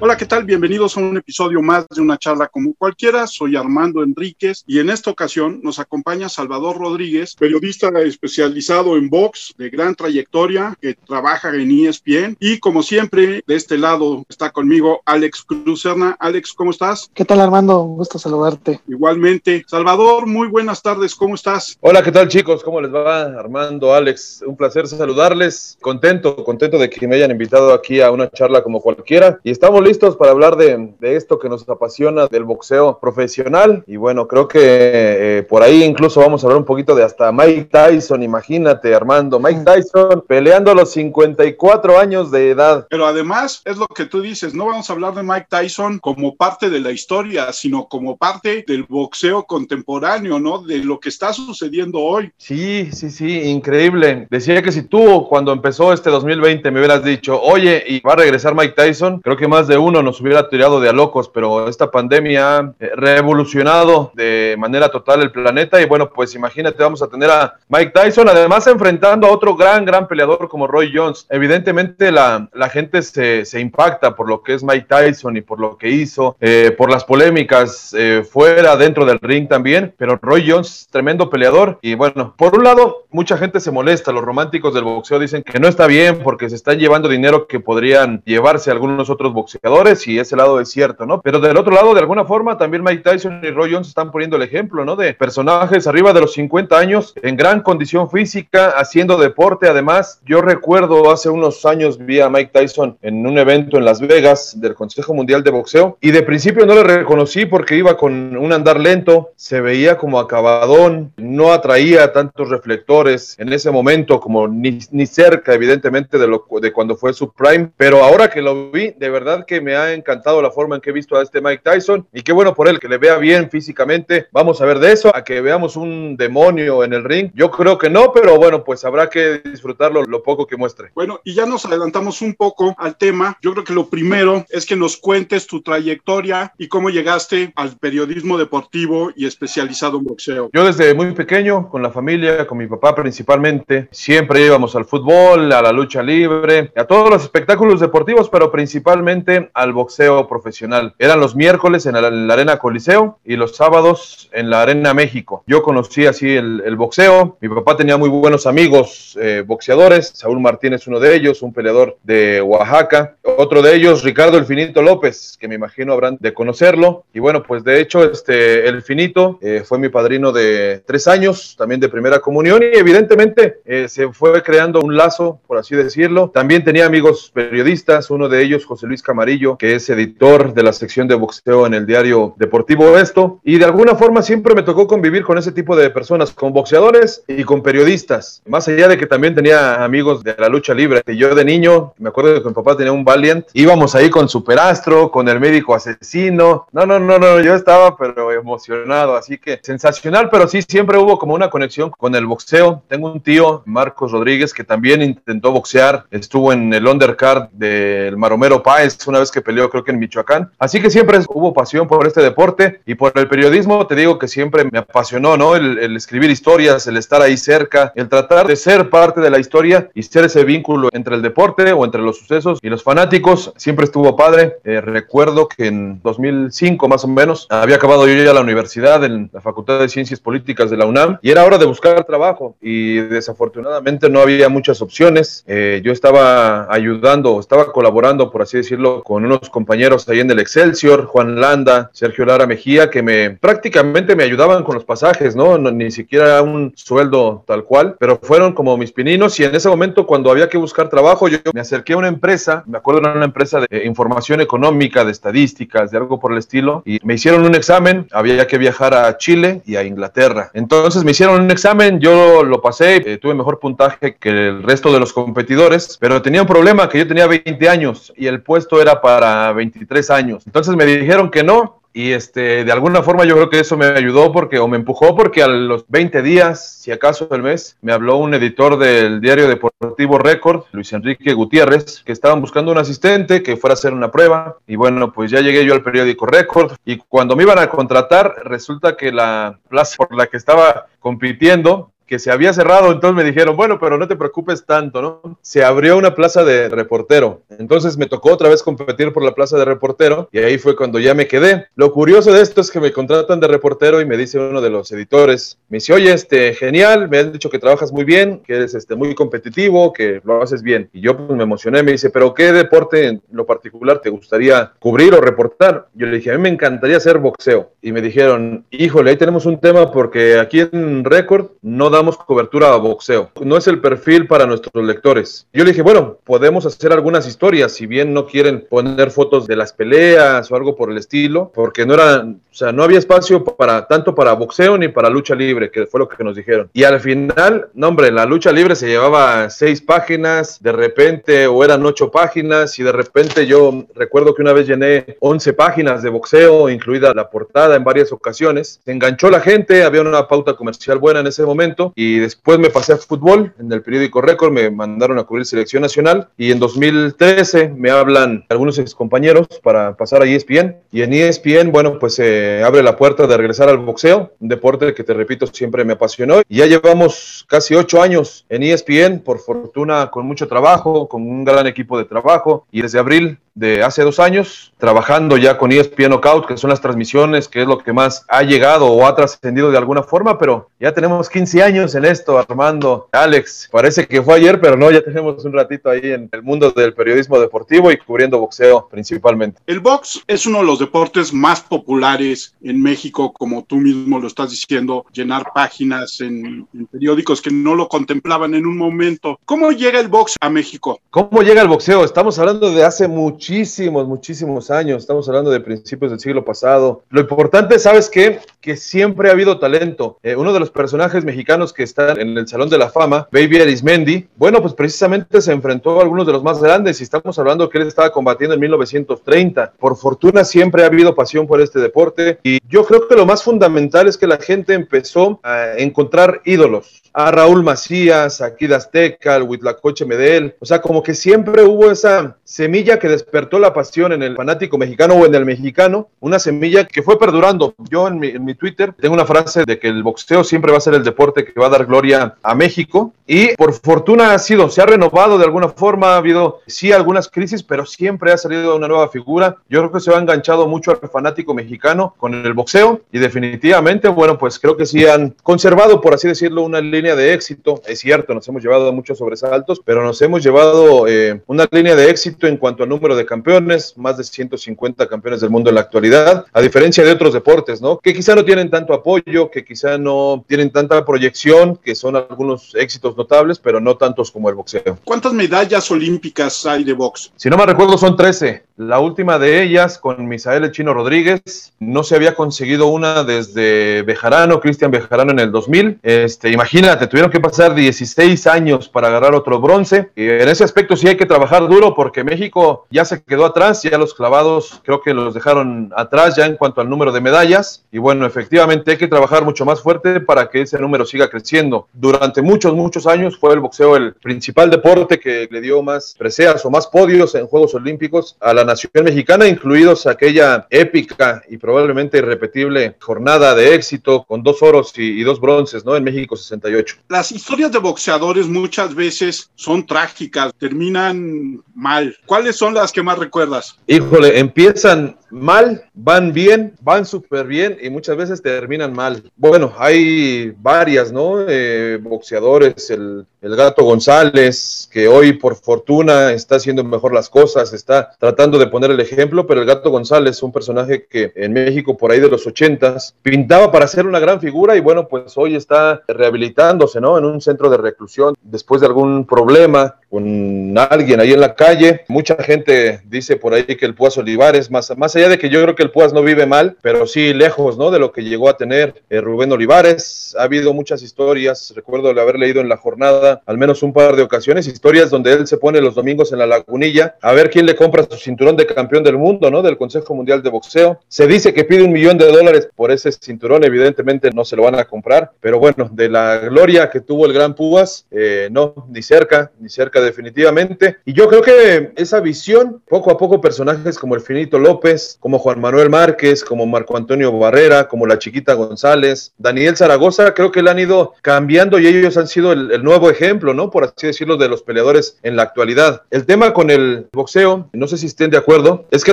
Hola, ¿qué tal? Bienvenidos a un episodio más de una charla como cualquiera. Soy Armando Enríquez y en esta ocasión nos acompaña Salvador Rodríguez, periodista especializado en box de gran trayectoria que trabaja en ESPN. Y como siempre, de este lado está conmigo Alex Cruzerna. Alex, ¿cómo estás? ¿Qué tal, Armando? Un gusto saludarte. Igualmente. Salvador, muy buenas tardes. ¿Cómo estás? Hola, ¿qué tal, chicos? ¿Cómo les va? Armando, Alex, un placer saludarles. Contento, contento de que me hayan invitado aquí a una charla como cualquiera. Y estamos listos para hablar de, esto que nos apasiona del boxeo profesional. Y bueno, creo que eh, por ahí incluso vamos a hablar un poquito de hasta Mike Tyson. Imagínate, Armando, Mike Tyson peleando a los 54 años de edad. Pero además, es lo que tú dices, no vamos a hablar de Mike Tyson como parte de la historia, sino como parte del boxeo contemporáneo, ¿no? De lo que está sucediendo hoy. Sí, sí, sí, increíble. Decía que si tú cuando empezó este 2020 me hubieras dicho, oye, y va a regresar Mike Tyson, creo que más de uno nos hubiera tirado de a locos, pero esta pandemia ha eh, revolucionado de manera total el planeta. Y bueno, pues imagínate, vamos a tener a Mike Tyson, además enfrentando a otro gran, gran peleador como Roy Jones. Evidentemente la, la gente se, se impacta por lo que es Mike Tyson y por lo que hizo, eh, por las polémicas eh, fuera, dentro del ring también, pero Roy Jones, tremendo peleador. Y bueno, por un lado, mucha gente se molesta, los románticos del boxeo dicen que no está bien porque se están llevando dinero que podrían llevarse algunos otros boxeadores y ese lado es cierto, ¿no? Pero del otro lado, de alguna forma, también Mike Tyson y Roy Jones están poniendo el ejemplo, ¿no? De personajes arriba de los 50 años, en gran condición física, haciendo deporte. Además, yo recuerdo hace unos años vi a Mike Tyson en un evento en Las Vegas del Consejo Mundial de Boxeo y de principio no le reconocí porque iba con un andar lento, se veía como acabadón, no atraía tantos reflectores en ese momento como ni, ni cerca, evidentemente, de, lo, de cuando fue su prime. Pero ahora que lo vi, de verdad que me ha encantado la forma en que he visto a este Mike Tyson y qué bueno por él, que le vea bien físicamente. Vamos a ver de eso, a que veamos un demonio en el ring. Yo creo que no, pero bueno, pues habrá que disfrutarlo lo poco que muestre. Bueno, y ya nos adelantamos un poco al tema. Yo creo que lo primero es que nos cuentes tu trayectoria y cómo llegaste al periodismo deportivo y especializado en boxeo. Yo desde muy pequeño, con la familia, con mi papá principalmente, siempre íbamos al fútbol, a la lucha libre, a todos los espectáculos deportivos, pero principalmente al boxeo profesional. Eran los miércoles en la, Arena Coliseo y los sábados en la Arena México. Yo conocí así el, boxeo. Mi papá tenía muy buenos amigos eh, boxeadores. Saúl Martínez, uno de ellos, un peleador de Oaxaca. Otro de ellos, Ricardo El Finito López, que me imagino habrán de conocerlo. Y bueno, pues de hecho, este, El Finito eh, fue mi padrino de tres años, también de primera comunión. Y evidentemente eh, se fue creando un lazo, por así decirlo. También tenía amigos periodistas, uno de ellos, José Luis Camarillo, que es editor de la sección de boxeo en el diario Deportivo Esto, y de alguna forma siempre me tocó convivir con ese tipo de personas, con boxeadores y con periodistas, más allá de que también tenía amigos de la lucha libre. Yo de niño, me acuerdo que mi papá tenía un Valiant, íbamos ahí con Superastro, con el médico asesino, no, no, no, no, yo estaba pero emocionado, así que sensacional, pero sí, siempre hubo como una conexión con el boxeo. Tengo un tío, Marcos Rodríguez, que también intentó boxear, estuvo en el undercard del Maromero Páez una vez que peleó creo que en Michoacán. Así que siempre hubo pasión por este deporte y por el periodismo, te digo que siempre me apasionó, ¿no? El, escribir historias, el estar ahí cerca, el tratar de ser parte de la historia y ser ese vínculo entre el deporte o entre los sucesos y los fanáticos, siempre estuvo padre. Eh, recuerdo que en 2005 más o menos había acabado yo ya la universidad en la Facultad de Ciencias Políticas de la UNAM y era hora de buscar trabajo y desafortunadamente no había muchas opciones. Eh, yo estaba ayudando, estaba colaborando, por así decirlo, con unos compañeros ahí en el Excelsior, Juan Landa, Sergio Lara Mejía, que me prácticamente me ayudaban con los pasajes, ¿no? ni siquiera un sueldo tal cual, pero fueron como mis pininos y en ese momento cuando había que buscar trabajo, yo me acerqué a una empresa, me acuerdo era una empresa de información económica, de estadísticas, de algo por el estilo, y me hicieron un examen, había que viajar a Chile y a Inglaterra. Entonces me hicieron un examen, yo lo pasé, eh, tuve mejor puntaje que el resto de los competidores, pero tenía un problema que yo tenía 20 años y el puesto era para 23 años. Entonces me dijeron que no, y este, de alguna forma yo creo que eso me ayudó porque, o me empujó porque a los 20 días, si acaso del mes, me habló un editor del diario deportivo Record, Luis Enrique Gutiérrez, que estaban buscando un asistente que fuera a hacer una prueba. Y bueno, pues ya llegué yo al periódico Record y cuando me iban a contratar, resulta que la plaza por la que estaba compitiendo que se había cerrado, entonces me dijeron, bueno, pero no te preocupes tanto, ¿no? Se abrió una plaza de reportero, entonces me tocó otra vez competir por la plaza de reportero y ahí fue cuando ya me quedé. Lo curioso de esto es que me contratan de reportero y me dice uno de los editores, me dice, oye, este, genial, me han dicho que trabajas muy bien, que eres este, muy competitivo, que lo haces bien. Y yo pues me emocioné, me dice, pero ¿qué deporte en lo particular te gustaría cubrir o reportar? Yo le dije, a mí me encantaría hacer boxeo. Y me dijeron, híjole, ahí tenemos un tema porque aquí en Record no damos cobertura a boxeo. No es el perfil para nuestros lectores. Yo le dije, bueno, podemos hacer algunas historias, si bien no quieren poner fotos de las peleas o algo por el estilo, porque no era, o sea, no había espacio para tanto para boxeo ni para lucha libre, que fue lo que nos dijeron. Y al final, no hombre, la lucha libre se llevaba seis páginas, de repente, o eran ocho páginas, y de repente yo recuerdo que una vez llené 11 páginas de boxeo, incluida la portada en varias ocasiones. Se enganchó la gente, había una pauta comercial buena en ese momento, y después me pasé a fútbol en el periódico Récord, me mandaron a cubrir selección nacional, y en 2013 me hablan algunos ex compañeros para pasar a ESPN, y en ESPN, bueno, pues abre la puerta de regresar al boxeo, un deporte que te repito siempre me apasionó, y ya llevamos casi ocho años en ESPN, por fortuna con mucho trabajo, con un gran equipo de trabajo, y desde abril de hace dos años, trabajando ya con ESPN Knockout, que son las transmisiones, que es lo que más ha llegado o ha trascendido de alguna forma, pero ya tenemos 15 años en esto, Armando, Alex, parece que fue ayer, pero no, ya tenemos un ratito ahí en el mundo del periodismo deportivo y cubriendo boxeo principalmente. El box es uno de los deportes más populares en México, como tú mismo lo estás diciendo, llenar páginas en, periódicos que no lo contemplaban en un momento. ¿Cómo llega el box a México? ¿Cómo llega el boxeo? Estamos hablando de hace muchísimos, muchísimos años. Estamos hablando de principios del siglo pasado. Lo importante, ¿sabes qué? Que siempre ha habido talento. Eh, uno de los personajes mexicanos que están en el Salón de la Fama, Baby Arismendi, bueno, pues precisamente se enfrentó a algunos de los más grandes y estamos hablando que él estaba combatiendo en 1930. Por fortuna siempre ha habido pasión por este deporte y yo creo que lo más fundamental es que la gente empezó a encontrar ídolos. A Raúl Macías, a Kid Azteca, al Huitlacoche Medel. O sea, como que siempre hubo esa semilla que despertó la pasión en el fanático mexicano o en el mexicano, una semilla que fue perdurando. Yo en mi, en mi, Twitter tengo una frase de que el boxeo siempre va a ser el deporte que va a dar gloria a México y por fortuna ha sido, se ha renovado de alguna forma, ha habido sí algunas crisis, pero siempre ha salido una nueva figura. Yo creo que se ha enganchado mucho al fanático mexicano con el boxeo y definitivamente, bueno, pues creo que sí han conservado, por así decirlo, una línea de éxito. Es cierto, nos hemos llevado muchos sobresaltos, pero nos hemos llevado eh, una línea de éxito en cuanto al número de campeones, más de 150 campeones del mundo en la actualidad, a diferencia de otros deportes, ¿no? Que quizá no tienen tanto apoyo, que quizá no tienen tanta proyección, que son algunos éxitos notables, pero no tantos como el boxeo. ¿Cuántas medallas olímpicas hay de box? Si no me recuerdo, son 13. La última de ellas con Misael El Chino Rodríguez. No se había conseguido una desde Bejarano, Cristian Bejarano en el 2000. Este, imagínate, tuvieron que pasar 16 años para agarrar otro bronce. Y en ese aspecto sí hay que trabajar duro porque México ya se quedó atrás, ya los clavados creo que los dejaron atrás ya en cuanto al número de medallas. Y bueno, efectivamente hay que trabajar mucho más fuerte para que ese número siga creciendo. Durante muchos, muchos años fue el boxeo el principal deporte que le dio más preseas o más podios en Juegos Olímpicos a la nación mexicana, incluidos aquella épica y probablemente irrepetible jornada de éxito con dos oros y, y dos bronces, ¿no? En México 68. Las historias de boxeadores muchas veces son trágicas, terminan mal. ¿Cuáles son las que más recuerdas? Híjole, empiezan mal, van bien, van súper bien y muchas veces terminan mal. Bueno, hay varias, ¿no? Eh, boxeadores, el, el, Gato González, que hoy por fortuna está haciendo mejor las cosas, está tratando de poner el ejemplo, pero el Gato González, un personaje que en México por ahí de los ochentas pintaba para ser una gran figura y bueno, pues hoy está rehabilitándose, ¿no? En un centro de reclusión después de algún problema con alguien ahí en la calle. Mucha gente dice por ahí que el Púas Olivares, más, más allá de que yo creo que el Púas no vive mal, pero sí lejos, ¿no? De lo que llegó a tener eh, Rubén Olivares. Ha habido muchas historias, recuerdo haber leído en la jornada al menos un par de ocasiones, historias donde él se pone los domingos en la lagunilla a ver quién le compra su cinturón de campeón del mundo, ¿no? Del Consejo Mundial de Boxeo. Se dice que pide un millón de dólares por ese cinturón, evidentemente no se lo van a comprar, pero bueno, de la gloria que tuvo el Gran Púas, eh, no, ni cerca, ni cerca definitivamente. Y yo creo que esa visión, poco a poco personajes como el Finito López, como Juan Manuel Márquez, como Marco Antonio Barrera, como la chiquita González, Daniel Zaragoza, creo que le han ido cambiando y ellos han sido el, el nuevo ejemplo, ¿no? Por así decirlo, de los peleadores en la actualidad. El tema con el boxeo, no sé si estén de acuerdo, es que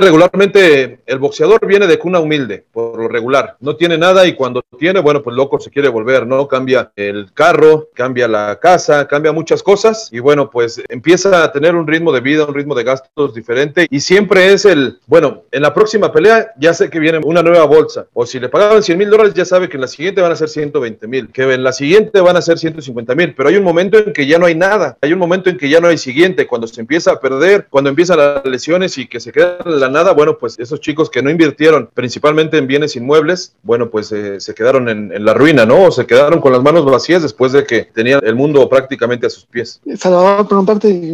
regularmente el boxeador viene de cuna humilde, por lo regular. No tiene nada y cuando tiene, bueno, pues loco se quiere volver, ¿no? Cambia el carro, cambia la casa, cambia muchas cosas y bueno, pues empieza a tener un ritmo de vida, un ritmo de gastos diferente y siempre es el, bueno, en la próxima pelea ya sé que viene una nueva bolsa o si le pagaban 100 mil dólares ya sabe que en la siguiente van a ser 120 mil, que en la siguiente van a ser 150 mil, pero hay un momento en que ya no hay nada, hay un momento en que ya no hay siguiente, cuando se empieza a perder, cuando empiezan las lesiones y que se queda en la nada, bueno, pues esos chicos que no invirtieron principalmente en bienes inmuebles, bueno, pues eh, se quedaron en, en, la ruina, ¿no? O se quedaron con las manos vacías después de que tenían el mundo prácticamente a sus pies. Salvador,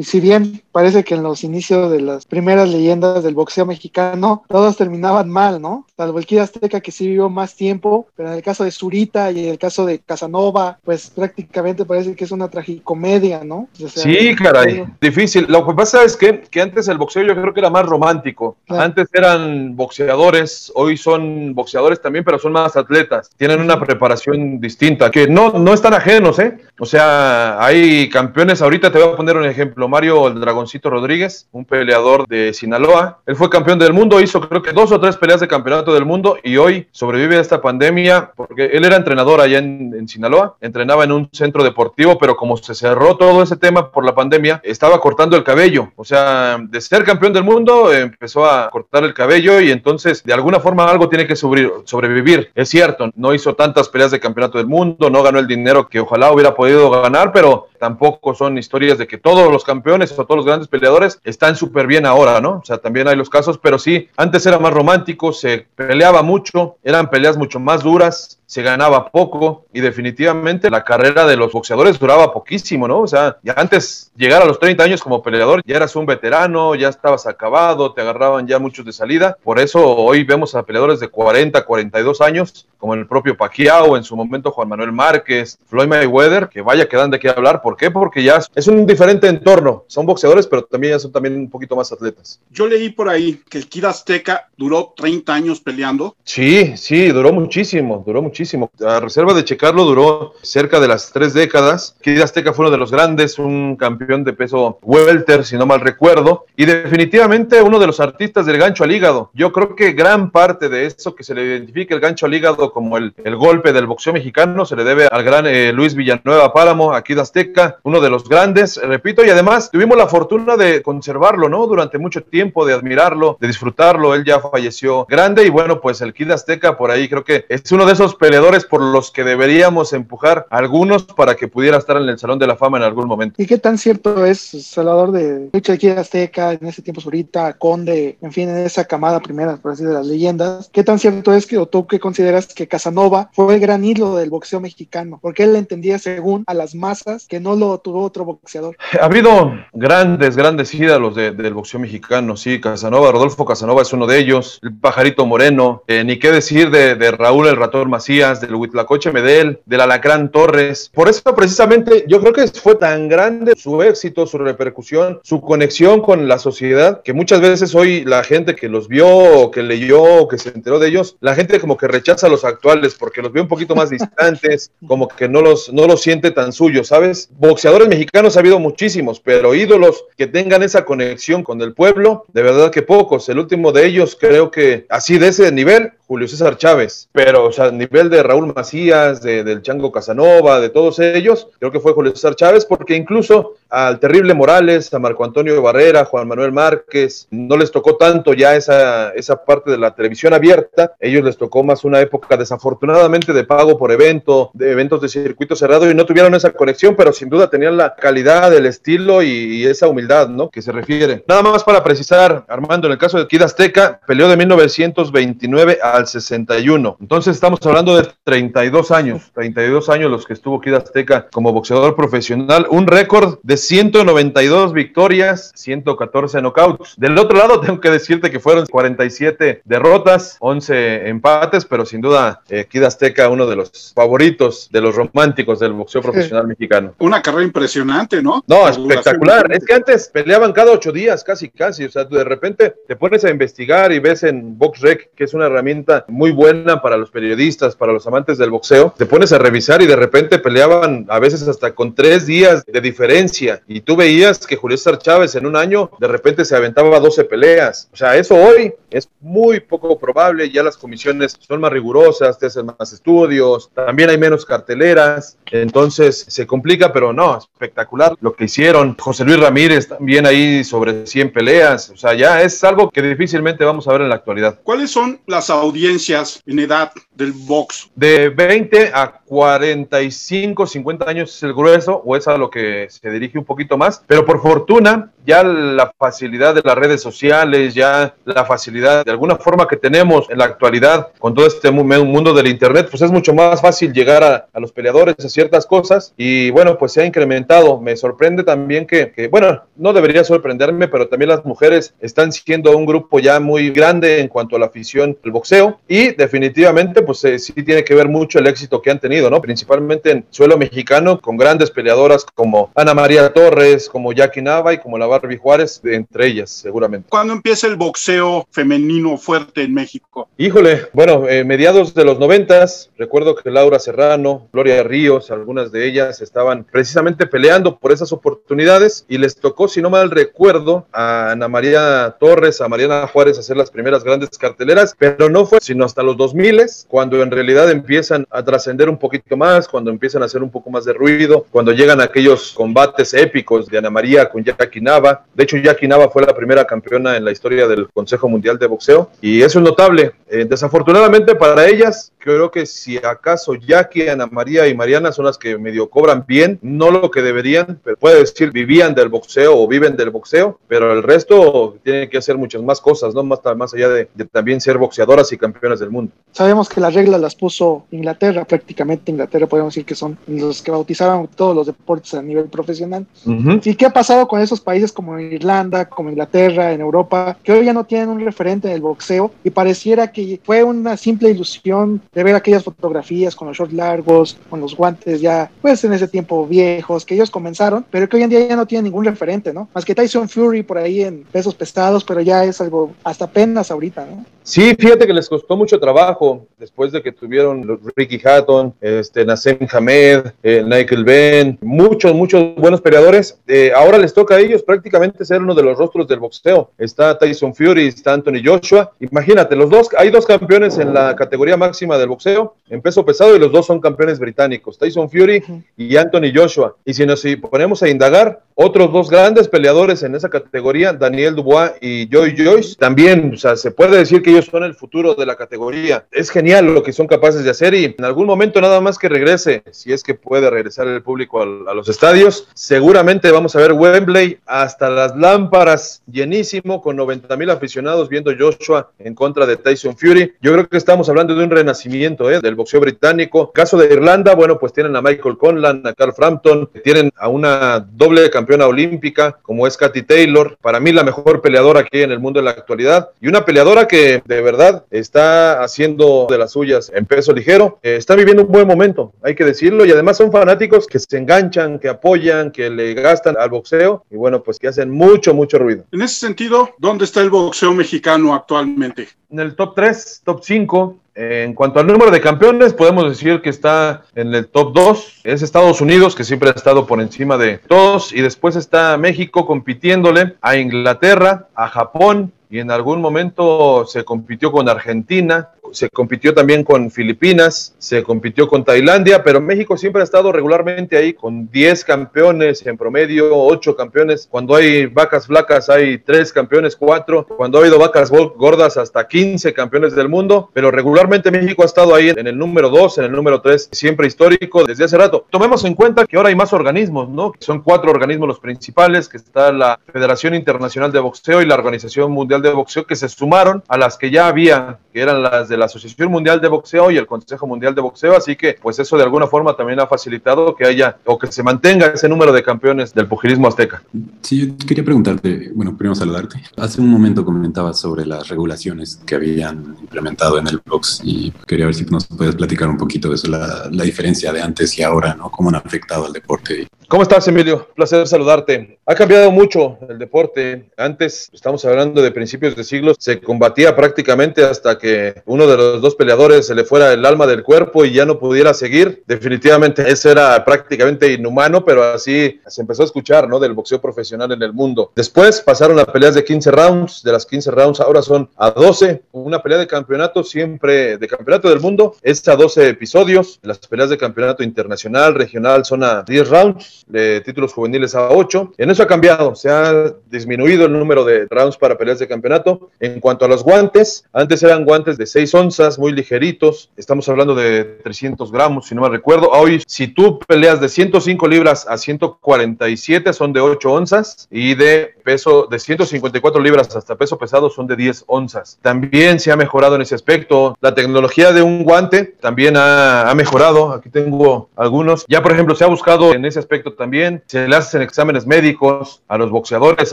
si bien parece que en los inicios de las primeras leyendas del boxeo mexicano, todos terminaban mal, ¿no? Salvo el Kid Azteca que sí vivió más tiempo, pero en el caso de Zurita y en el caso de Casanova, pues prácticamente parece que es una tragicomedia, ¿no? O sea, sí, caray, difícil. Lo que pasa es que, que antes el boxeo yo creo que era más romántico. Claro. Antes eran boxeadores, hoy son boxeadores también, pero son más atletas. Tienen una preparación distinta, que no, no están ajenos, ¿eh? O sea, hay campeones, ahorita te voy a poner un ejemplo, Mario el Dragoncito Rodríguez, un peleador de Sinaloa, él fue campeón del mundo, hizo creo que dos o tres peleas de campeonato del mundo y hoy sobrevive a esta pandemia porque él era entrenador allá en, en Sinaloa, entrenaba en un centro deportivo, pero como se cerró todo ese tema por la pandemia, estaba cortando el cabello, o sea, de ser campeón del mundo empezó a cortar el cabello y entonces de alguna forma algo tiene que sobrevivir. Es cierto, no hizo tantas peleas de campeonato del mundo, no ganó el dinero que ojalá hubiera podido ganar, pero tampoco son historias de que todos los campeones o todos los grandes peleadores están súper bien ahora, ¿no? O sea, también hay los casos, pero sí, antes era más romántico, se peleaba mucho, eran peleas mucho más duras, se ganaba poco y definitivamente la carrera de los boxeadores duraba poquísimo, ¿no? O sea, ya antes llegar a los 30 años como peleador ya eras un veterano, ya estabas acabado, te agarraban ya muchos de salida. Por eso hoy vemos a peleadores de 40, 42 años, como el propio Pacquiao, en su momento Juan Manuel Márquez, Floyd Mayweather, que vaya que dan de qué hablar. ¿Por qué? Porque ya es un diferente entorno. Son boxeadores, pero también ya son también un poquito más atletas. Yo leí por ahí que el Kid Azteca duró 30 años peleando. Sí, sí, duró muchísimo, duró muchísimo. A reserva de checarlo, duró cerca de las tres décadas. Kid Azteca fue uno de los grandes, un campeón de peso welter, si no mal recuerdo, y definitivamente uno de los artistas del gancho al hígado. Yo creo que gran parte de eso que se le identifica el gancho al hígado como el, el golpe del boxeo mexicano se le debe al gran eh, Luis Villanueva Páramo, aquí de Azteca, uno de los grandes, repito, y además tuvimos la fortuna de conservarlo, ¿no? Durante mucho tiempo, de admirarlo, de disfrutarlo. Él ya falleció grande y bueno, pues el Kid Azteca por ahí creo que es uno de esos peleadores por los que deberíamos empujar a algunos para que pudiera estar en el Salón de la Fama en algún momento. ¿Y qué tan cierto es, Salvador, de lucha aquí Azteca, en ese tiempo Zurita, Conde, en fin, en esa camada primera, por así de las leyendas? ¿Qué tan cierto es que, o tú qué consideras que Casanova fue el gran hilo del boxeo mexicano? Porque él entendía según a las masas que no lo tuvo otro boxeador. Ha habido grandes, grandes ídolos de, del boxeo mexicano, sí, Casanova, Rodolfo Casanova es uno de ellos, el Pajarito Moreno, eh, ni qué decir de, de Raúl el Ratón Macías, del Huitlacoche Medel, del Alacrán Torres. Por eso precisamente yo creo que fue tan grande su éxito, su repercusión, su conexión con la sociedad, que muchas veces hoy la gente que los vio, que leyó, que se enteró de ellos, la gente como que rechaza a los actuales porque los ve un poquito más distantes, como que no los, no los siente tan suyos, ¿sabes? Boxeadores mexicanos ha habido muchísimos, pero ídolos que tengan esa conexión con el pueblo, de verdad que pocos. El último de ellos creo que así de ese nivel, Julio César Chávez, pero o sea, a de Raúl Macías, de, del Chango Casanova, de todos ellos, creo que fue Julio César Chávez, porque incluso al terrible Morales, a Marco Antonio Barrera, Juan Manuel Márquez, no les tocó tanto ya esa, esa parte de la televisión abierta, ellos les tocó más una época desafortunadamente de pago por evento, de eventos de circuito cerrado y no tuvieron esa conexión, pero sin duda tenían la calidad, el estilo y, y esa humildad, ¿no? Que se refiere. Nada más para precisar, Armando, en el caso de Kid Azteca, peleó de 1929 al 61. Entonces estamos hablando hablando de 32 años, 32 años los que estuvo Kid Azteca como boxeador profesional, un récord de 192 victorias, 114 knockouts. Del otro lado, tengo que decirte que fueron 47 derrotas, 11 empates, pero sin duda eh, Kid Azteca, uno de los favoritos de los románticos del boxeo profesional mexicano. Una carrera impresionante, ¿no? No, espectacular. Es que antes peleaban cada ocho días, casi, casi. O sea, de repente te pones a investigar y ves en BoxRec, que es una herramienta muy buena para los periodistas, para los amantes del boxeo, te pones a revisar y de repente peleaban a veces hasta con tres días de diferencia. Y tú veías que Julio César Chávez en un año de repente se aventaba 12 peleas. O sea, eso hoy es muy poco probable. Ya las comisiones son más rigurosas, te hacen más estudios, también hay menos carteleras. Entonces se complica, pero no, espectacular lo que hicieron. José Luis Ramírez también ahí sobre 100 peleas. O sea, ya es algo que difícilmente vamos a ver en la actualidad. ¿Cuáles son las audiencias en edad del box? De 20 a 45, 50 años es el grueso, o es a lo que se dirige un poquito más. Pero por fortuna, ya la facilidad de las redes sociales, ya la facilidad de alguna forma que tenemos en la actualidad con todo este mundo del Internet, pues es mucho más fácil llegar a, a los peleadores a ciertas cosas. Y bueno, pues se ha incrementado. Me sorprende también que, que, bueno, no debería sorprenderme, pero también las mujeres están siendo un grupo ya muy grande en cuanto a la afición del boxeo. Y definitivamente, pues eh, sí tiene que ver mucho el éxito que han tenido, ¿no? Principalmente en suelo mexicano, con grandes peleadoras como Ana María Torres, como Jackie Nava y como la Barbie Juárez, entre ellas, seguramente. ¿Cuándo empieza el boxeo femenino fuerte en México? Híjole, bueno, eh, mediados de los noventas, recuerdo que Laura Serrano, Gloria Ríos, algunas de ellas estaban precisamente peleando por esas oportunidades y les tocó, si no mal recuerdo, a Ana María Torres, a Mariana Juárez hacer las primeras grandes carteleras, pero no fue sino hasta los 2000 cuando en realidad empiezan a trascender un poquito más, cuando empiezan a hacer un poco más de ruido, cuando llegan aquellos combates épicos de Ana María con Jackie Nava. De hecho, Jackie Nava fue la primera campeona en la historia del Consejo Mundial de Boxeo y eso es notable. Eh, desafortunadamente para ellas, creo que si acaso Jackie, Ana María y Mariana son las que medio cobran bien, no lo que deberían, pero puede decir vivían del boxeo o viven del boxeo, pero el resto tienen que hacer muchas más cosas, ¿no? Más, más allá de, de también ser boxeadoras y campeonas del mundo. Sabemos que las reglas las puso Inglaterra, prácticamente Inglaterra podemos decir que son los que bautizaron todos los deportes a nivel profesional. Uh -huh. ¿Y qué ha pasado con esos países como Irlanda, como Inglaterra, en Europa, que hoy ya no tienen un referente en el boxeo y pareciera que fue una simple ilusión de ver aquellas fotografías con los shorts largos, con los guantes ya, pues en ese tiempo viejos, que ellos comenzaron, pero que hoy en día ya no tienen ningún referente, ¿no? Más que Tyson Fury por ahí en pesos pesados, pero ya es algo hasta apenas ahorita, ¿no? Sí, fíjate que les costó mucho trabajo después de que tuvieron los Ricky Hatton, este, Nassim Hamed, eh, Michael Ben, muchos, muchos buenos peleadores. Eh, ahora les toca a ellos prácticamente ser uno de los rostros del boxeo. Está Tyson Fury, está Anthony Joshua. Imagínate, los dos, hay dos campeones en la categoría máxima del boxeo, en peso pesado, y los dos son campeones británicos, Tyson Fury y Anthony Joshua. Y si nos si ponemos a indagar, otros dos grandes peleadores en esa categoría, Daniel Dubois y Joy Joyce, también, o sea, se puede decir que ellos son el futuro de la categoría. Es genial lo que son capaces de hacer y en algún momento nada más que regrese, si es que puede regresar el público a los estadios, seguramente vamos a ver Wembley hasta las lámparas llenísimo con 90 mil aficionados viendo Joshua en contra de Tyson Fury. Yo creo que estamos hablando de un renacimiento ¿eh? del boxeo británico. Caso de Irlanda, bueno, pues tienen a Michael Conlan, a Carl Frampton, tienen a una doble campeona olímpica como es Katy Taylor, para mí la mejor peleadora aquí en el mundo de la actualidad y una peleadora que de verdad está haciendo de las suyas en peso ligero, eh, está viviendo un buen momento, hay que decirlo, y además son fanáticos que se enganchan, que apoyan, que le gastan al boxeo y bueno, pues que hacen mucho, mucho ruido. En ese sentido, ¿dónde está el boxeo mexicano actualmente? En el top 3, top 5, en cuanto al número de campeones, podemos decir que está en el top 2. Es Estados Unidos, que siempre ha estado por encima de todos. Y después está México compitiéndole a Inglaterra, a Japón. Y en algún momento se compitió con Argentina, se compitió también con Filipinas, se compitió con Tailandia, pero México siempre ha estado regularmente ahí con 10 campeones en promedio, 8 campeones. Cuando hay vacas flacas hay 3 campeones, 4. Cuando ha habido vacas gordas hasta 15 campeones del mundo, pero regularmente México ha estado ahí en el número 2, en el número 3, siempre histórico desde hace rato. Tomemos en cuenta que ahora hay más organismos, ¿no? Son cuatro organismos los principales, que está la Federación Internacional de Boxeo y la Organización Mundial de Boxeo, que se sumaron a las que ya había, que eran las de la la Asociación Mundial de Boxeo y el Consejo Mundial de Boxeo, así que pues eso de alguna forma también ha facilitado que haya o que se mantenga ese número de campeones del pugilismo azteca. Sí, yo quería preguntarte, bueno, primero saludarte. Hace un momento comentabas sobre las regulaciones que habían implementado en el box y quería ver si nos puedes platicar un poquito de eso, la, la diferencia de antes y ahora, ¿no? Cómo han afectado al deporte. ¿Cómo estás, Emilio? Placer saludarte. Ha cambiado mucho el deporte. Antes, estamos hablando de principios de siglos, se combatía prácticamente hasta que uno de los dos peleadores se le fuera el alma del cuerpo y ya no pudiera seguir. Definitivamente eso era prácticamente inhumano, pero así se empezó a escuchar, ¿no? Del boxeo profesional en el mundo. Después pasaron a peleas de 15 rounds, de las 15 rounds ahora son a 12. Una pelea de campeonato siempre, de campeonato del mundo, es a 12 episodios. Las peleas de campeonato internacional, regional son a 10 rounds, de títulos juveniles a 8. En eso ha cambiado, se ha disminuido el número de rounds para peleas de campeonato. En cuanto a los guantes, antes eran guantes de 6 onzas, muy ligeritos. Estamos hablando de 300 gramos, si no me recuerdo. Hoy, si tú peleas de 105 libras a 147, son de 8 onzas. Y de peso de 154 libras hasta peso pesado son de 10 onzas. También se ha mejorado en ese aspecto. La tecnología de un guante también ha, ha mejorado. Aquí tengo algunos. Ya, por ejemplo, se ha buscado en ese aspecto también. Se le hacen exámenes médicos a los boxeadores.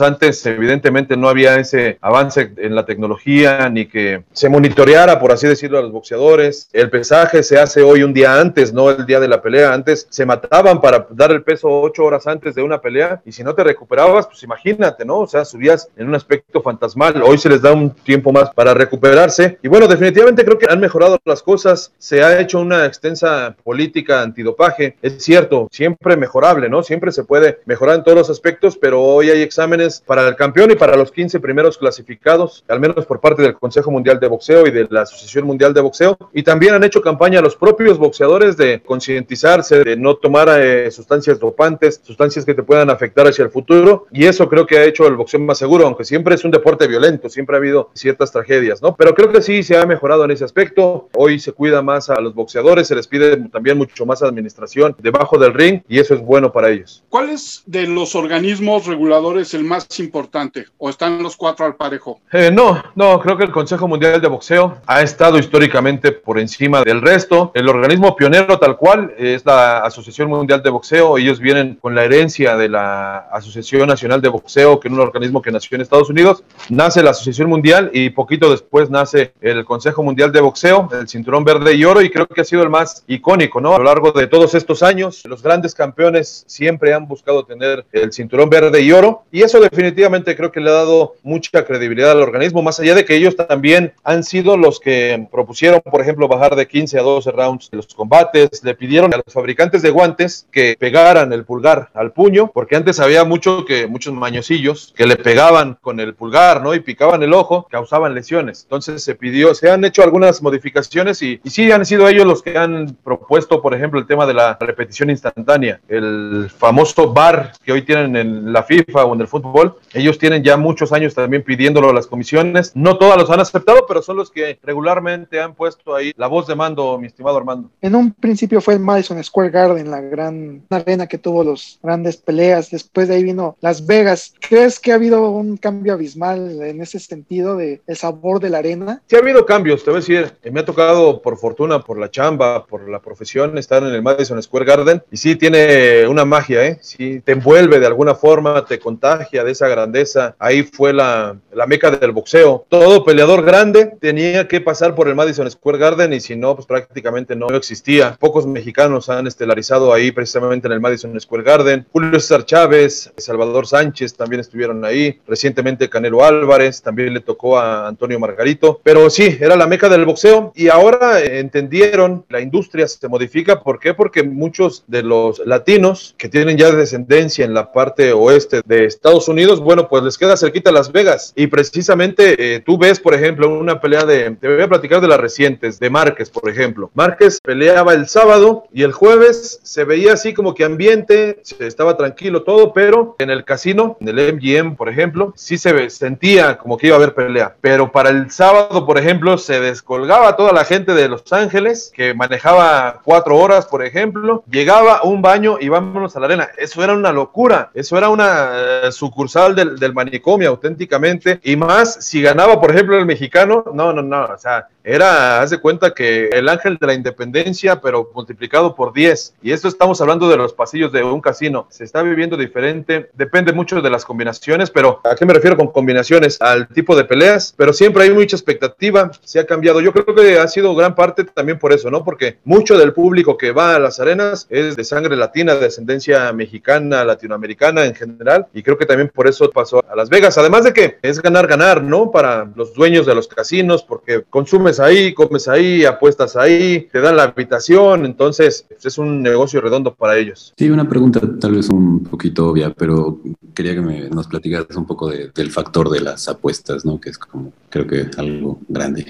Antes, evidentemente, no había ese avance en la tecnología ni que se monitoreara, por así decirlo, a los boxeadores. El pesaje se hace hoy un día antes, no el día de la pelea. Antes se mataban para dar el peso ocho horas antes de una pelea y si no te recuperabas, pues imagínate, ¿no? O sea, subías en un aspecto fantasmal. Hoy se les da un tiempo más para recuperarse. Y bueno, definitivamente creo que han mejorado las cosas. Se ha hecho una extensa política antidopaje. Es cierto, siempre mejorable, ¿no? Siempre se puede mejorar en todos los aspectos, pero hoy hay exámenes para el campeón y para los 15 primeros clasificados, al menos por parte del Consejo Mundial de Boxeo y de la Asociación Mundial de Boxeo. Y también han hecho campaña los propios boxeadores de concientizarse, de no tomar eh, sustancias dopantes, sustancias que te puedan afectar hacia el futuro. Y eso creo que ha hecho el boxeo más seguro, aunque siempre es un deporte violento, siempre ha habido ciertas tragedias, ¿no? Pero creo que sí se ha mejorado en ese aspecto. Hoy se cuida más a los boxeadores, se les pide también mucho más administración debajo del ring y eso es bueno para ellos. ¿Cuál es de los organismos reguladores el más importante? ¿O están los cuatro al parejo? Eh, no, no, creo que el Consejo Mundial de Boxeo ha estado históricamente por encima del resto. El organismo pionero tal cual es la Asociación Mundial de Boxeo. Ellos vienen con la herencia de la Asociación Nacional de Boxeo, que es un organismo que nació en Estados Unidos. Nace la Asociación Mundial y poquito después nace el Consejo Mundial de Boxeo, el cinturón verde y oro, y creo que ha sido el más icónico, ¿no? A lo largo de todos estos años, los grandes campeones siempre han buscado tener el cinturón verde y oro, y eso definitivamente creo que le ha dado mucha credibilidad al organismo, más allá de que ellos también han sido los que propusieron, por ejemplo, bajar de 15 a 12 rounds los combates, le pidieron a los fabricantes de guantes que pegaran el pulgar al puño, porque antes había mucho que muchos mañosillos que le pegaban con el pulgar, ¿no? Y picaban el ojo, causaban lesiones. Entonces se pidió, se han hecho algunas modificaciones y, y sí han sido ellos los que han propuesto, por ejemplo, el tema de la repetición instantánea, el famoso VAR que hoy tienen en la FIFA o en el fútbol. Ellos tienen ya muchos años también pidiéndolo a las comisiones. No todas los han aceptado, pero son los que regularmente han puesto ahí la voz de mando, mi estimado Armando. En un principio fue el Madison Square Garden, la gran arena que tuvo los grandes peleas. Después de ahí vino Las Vegas. ¿Crees que ha habido un cambio abismal en ese sentido de el sabor de la arena? Sí ha habido cambios, te voy a decir. Me ha tocado por fortuna, por la chamba, por la profesión, estar en el Madison Square Garden y sí tiene una magia, ¿eh? Sí te envuelve de alguna forma, te contagia de esa grandeza. Ahí fue la, la meca del boxeo. Todo peleador grande tenía que pasar por el Madison Square Garden y si no, pues prácticamente no existía. Pocos mexicanos han estelarizado ahí precisamente en el Madison Square Garden. Julio César Chávez, Salvador Sánchez también estuvieron ahí. Recientemente Canelo Álvarez, también le tocó a Antonio Margarito. Pero sí, era la meca del boxeo y ahora entendieron, la industria se modifica. ¿Por qué? Porque muchos de los latinos que tienen ya descendencia en la parte oeste de Estados Unidos, bueno, pues les queda cerquita Las Vegas. Y precisamente eh, tú ves, por ejemplo, una pelea de, te voy a platicar de las recientes, de Márquez, por ejemplo. Márquez peleaba el sábado y el jueves se veía así como que ambiente, estaba tranquilo todo, pero en el casino, en el MGM, por ejemplo, sí se sentía como que iba a haber pelea. Pero para el sábado, por ejemplo, se descolgaba toda la gente de Los Ángeles, que manejaba cuatro horas, por ejemplo, llegaba a un baño y vámonos a la arena. Eso era una locura, eso era una eh, sucursal del, del manicomio auténticamente, y más si ganaba, por ejemplo, el mexicano, no, no, no, o sea, that era, haz de cuenta que el ángel de la independencia, pero multiplicado por 10. Y esto estamos hablando de los pasillos de un casino. Se está viviendo diferente, depende mucho de las combinaciones, pero ¿a qué me refiero con combinaciones? Al tipo de peleas, pero siempre hay mucha expectativa, se ha cambiado. Yo creo que ha sido gran parte también por eso, ¿no? Porque mucho del público que va a las arenas es de sangre latina, de ascendencia mexicana, latinoamericana en general, y creo que también por eso pasó a Las Vegas. Además de que es ganar, ganar, ¿no? Para los dueños de los casinos, porque consumes ahí, comes ahí, apuestas ahí, te dan la habitación, entonces pues, es un negocio redondo para ellos. Sí, una pregunta tal vez un poquito obvia, pero quería que me, nos platicaras un poco del factor de las apuestas, ¿no? Que es como, creo que algo grande.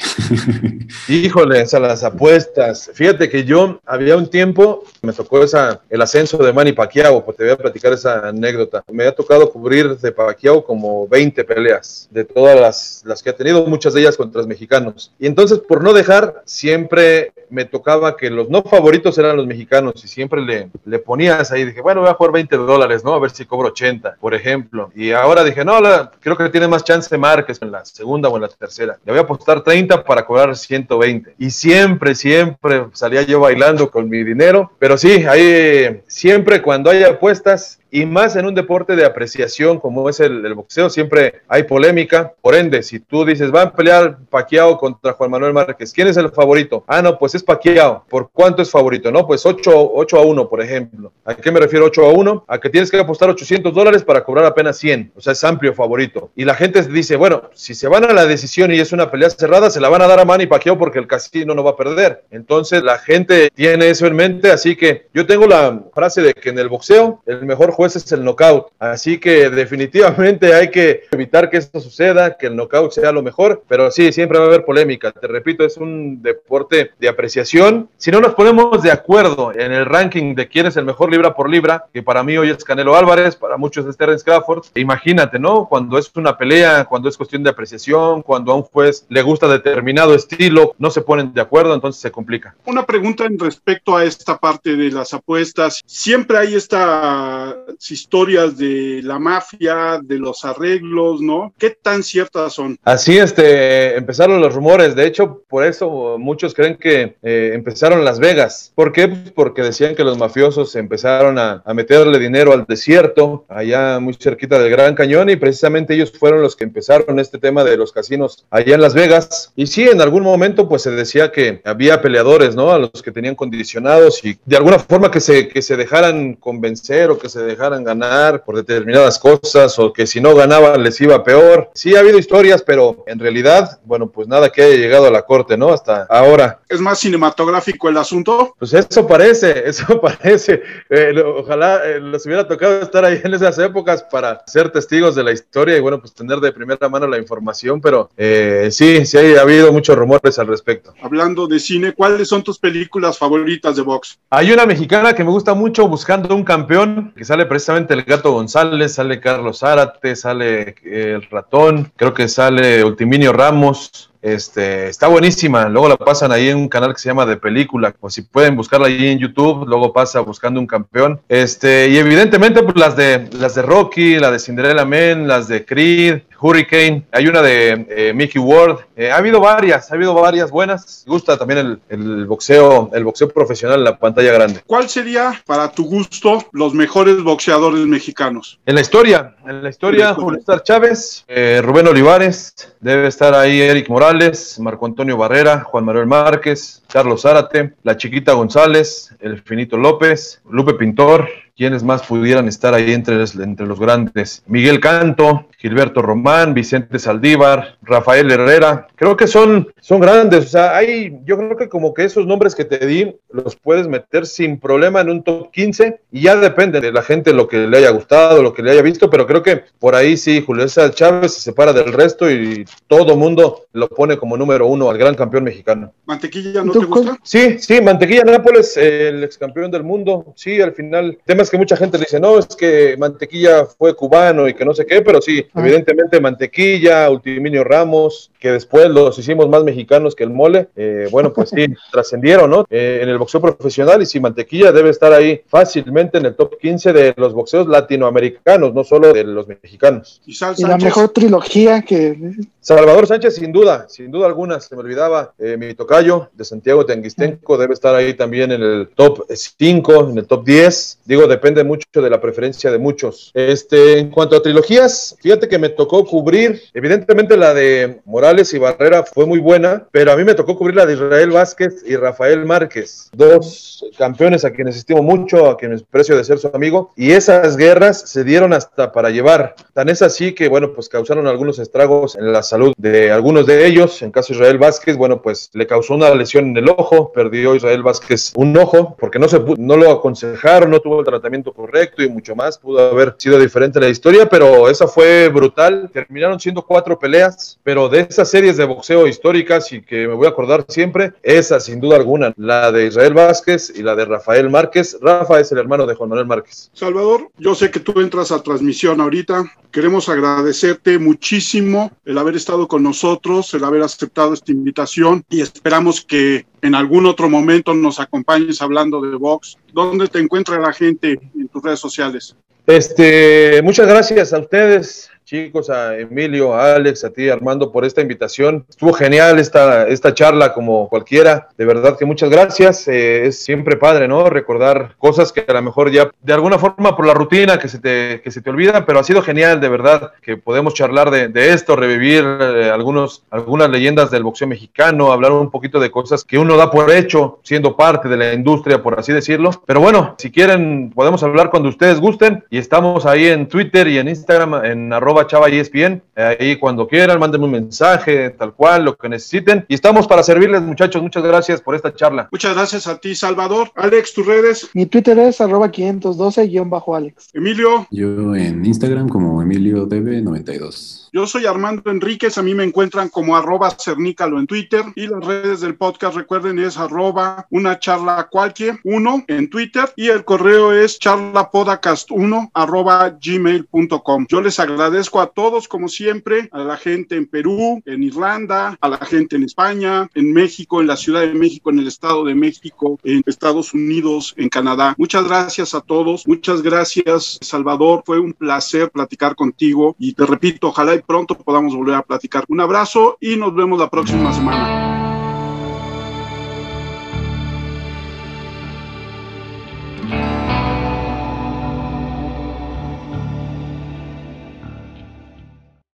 Híjole, a las apuestas. Fíjate que yo había un tiempo, me tocó esa, el ascenso de Manny Pacquiao, pues te voy a platicar esa anécdota. Me ha tocado cubrir de Pacquiao como 20 peleas, de todas las, las que ha tenido, muchas de ellas contra los mexicanos. Y entonces, por no dejar, siempre me tocaba que los no favoritos eran los mexicanos y siempre le, le ponías ahí, dije, bueno, voy a jugar 20 dólares, ¿no? A ver si cobro 80, por ejemplo. Y ahora dije, no, la, creo que tiene más chance Márquez en la segunda o en la tercera. Le voy a apostar 30 para cobrar 120. Y siempre, siempre salía yo bailando con mi dinero. Pero sí, ahí siempre cuando hay apuestas, y más en un deporte de apreciación como es el, boxeo, siempre hay polémica. Por ende, si tú dices, van a pelear Paquiao contra Juan Manuel Márquez, ¿quién es el favorito? Ah, no, pues es Paquiao. ¿Por cuánto es favorito? No, pues 8, 8 a 1, por ejemplo. ¿A qué me refiero 8 a 1? A que tienes que apostar 800 dólares para cobrar apenas 100. O sea, es amplio favorito. Y la gente dice, bueno, si se van a la decisión y es una pelea cerrada, se la van a dar a Manny Paquiao porque el casino no va a perder. Entonces, la gente tiene eso en mente. Así que yo tengo la frase de que en el boxeo, el mejor juez es el knockout. Así que definitivamente hay que evitar que esto suceda, que el knockout sea lo mejor, pero sí, siempre va a haber polémica. Te repito, es un deporte de apreciación. Si no nos ponemos de acuerdo en el ranking de quién es el mejor libra por libra, que para mí hoy es Canelo Álvarez, para muchos es Terence Crawford, imagínate, ¿no? Cuando es una pelea, cuando es cuestión de apreciación, cuando a un juez le gusta determinado estilo, no se ponen de acuerdo, entonces se complica. Una pregunta en respecto a esta parte de las apuestas. Siempre hay esta historias de la mafia, de los arreglos, ¿no? ¿Qué tan ciertas son? Así, este, empezaron los rumores. De hecho, por eso muchos creen que eh, empezaron Las Vegas. ¿Por qué? Pues porque decían que los mafiosos empezaron a, meterle dinero al desierto, allá muy cerquita del Gran Cañón, y precisamente ellos fueron los que empezaron este tema de los casinos allá en Las Vegas. Y sí, en algún momento, pues se decía que había peleadores, ¿no? A los que tenían condicionados y de alguna forma que se, que se dejaran convencer o que se dejaran ganar por determinadas cosas o que si no ganaban les iba peor. Sí ha habido historias, pero en realidad, bueno, pues nada que haya llegado a la corte, ¿no? Hasta ahora. ¿Es más cinematográfico el asunto? Pues eso parece, eso parece. Eh, ojalá eh, les hubiera tocado estar ahí en esas épocas para ser testigos de la historia y bueno, pues tener de primera mano la información, pero eh, sí, sí ha habido muchos rumores al respecto. Hablando de cine, ¿cuáles son tus películas favoritas de box? Hay una mexicana que me gusta mucho, Buscando un campeón, que sale precisamente el Gato González, sale Carlos Zárate, sale el ratón, creo que sale Ultiminio Ramos, este, está buenísima. Luego la pasan ahí en un canal que se llama De Película. O si pueden buscarla ahí en YouTube, luego pasa buscando un campeón. Este, y evidentemente, pues las de las de Rocky, la de Cinderella Man, las de Creed, Hurricane, hay una de eh, Mickey Ward. Eh, ha habido varias, ha habido varias buenas. Me gusta también el, boxeo, el boxeo profesional en la pantalla grande. ¿Cuál sería, para tu gusto, los mejores boxeadores mexicanos? En la historia, en la historia, Julio Chávez, eh, Rubén Olivares, debe estar ahí Eric Morales. Marco Antonio Barrera, Juan Manuel Márquez, Carlos Zárate, La Chiquita González, El Finito López, Lupe Pintor, quienes más pudieran estar ahí entre, entre los grandes. Miguel Canto, Gilberto Román, Vicente Saldívar, Rafael Herrera. Creo que son, son grandes. O sea, hay, yo creo que como que esos nombres que te di los puedes meter sin problema en un top 15 y ya depende de la gente lo que le haya gustado, lo que le haya visto, pero creo que por ahí sí, Julio César Chávez se separa del resto y todo mundo lo pone como número uno al gran campeón mexicano. ¿Mantequilla no te gusta? Sí, sí, Mantequilla Nápoles, el ex campeón del mundo. Sí, al final, temas que mucha gente dice, no, es que Mantequilla fue cubano y que no sé qué, pero sí, ah. evidentemente Mantequilla, Ultiminio Ramos, que después los hicimos más mexicanos que el mole, eh, bueno, pues sí, trascendieron, ¿no? Eh, en el boxeo profesional y si Mantequilla debe estar ahí fácilmente en el top 15 de los boxeos latinoamericanos, no solo de los mexicanos. Y, la mejor trilogía que Salvador Sánchez, sin duda, sin duda alguna, se me olvidaba eh, mi tocayo de Santiago Tenguistenco, debe estar ahí también en el top 5, en el top 10. Digo, depende mucho de la preferencia de muchos. Este, en cuanto a trilogías, fíjate que me tocó cubrir, evidentemente la de Morales y Barrera fue muy buena, pero a mí me tocó cubrir la de Israel Vázquez y Rafael Márquez, dos campeones a quienes estimo mucho, a quienes precio de ser su amigo, y esas guerras se dieron hasta para llevar. Tan es así que, bueno, pues causaron algunos estragos en las salud de algunos de ellos. En caso de Israel Vázquez, bueno, pues le causó una lesión en el ojo, perdió Israel Vázquez un ojo porque no, se, no lo aconsejaron, no tuvo el tratamiento correcto y mucho más. Pudo haber sido diferente la historia, pero esa fue brutal. Terminaron siendo cuatro peleas, pero de esas series de boxeo históricas y que me voy a acordar siempre, esa sin duda alguna, la de Israel Vázquez y la de Rafael Márquez. Rafa es el hermano de Juan Manuel Márquez. Salvador, yo sé que tú entras a transmisión ahorita. Queremos agradecerte muchísimo el haber estado con nosotros, el haber aceptado esta invitación y esperamos que en algún otro momento nos acompañes hablando de Vox. ¿Dónde te encuentra la gente en tus redes sociales? Este, muchas gracias a ustedes chicos, a Emilio, a Alex, a ti, Armando, por esta invitación. Estuvo genial esta, esta charla como cualquiera. De verdad que muchas gracias. Eh, es siempre padre, ¿no? Recordar cosas que a lo mejor ya de alguna forma por la rutina que se te, que se te olvidan, pero ha sido genial, de verdad, que podemos charlar de, de esto, revivir eh, algunos, algunas leyendas del boxeo mexicano, hablar un poquito de cosas que uno da por hecho, siendo parte de la industria, por así decirlo. Pero bueno, si quieren, podemos hablar cuando ustedes gusten y estamos ahí en Twitter y en Instagram, en arroba Chava ESPN. Ahí cuando quieran, mándenme un mensaje, tal cual, lo que necesiten. Y estamos para servirles, muchachos. Muchas gracias por esta charla. Muchas gracias a ti, Salvador. Alex, tus redes. Mi Twitter es arroba 512-Alex. Emilio. Yo en Instagram como EmilioDB92. Yo soy Armando Enríquez, a mí me encuentran como arroba cernícalo en Twitter y las redes del podcast recuerden es arroba una charla cualquier uno en Twitter y el correo es charlapodcast1 arroba gmail.com. Yo les agradezco a todos como siempre, a la gente en Perú, en Irlanda, a la gente en España, en México, en la Ciudad de México, en el Estado de México, en Estados Unidos, en Canadá. Muchas gracias a todos, muchas gracias Salvador, fue un placer platicar contigo y te repito, ojalá pronto podamos volver a platicar. Un abrazo y nos vemos la próxima semana.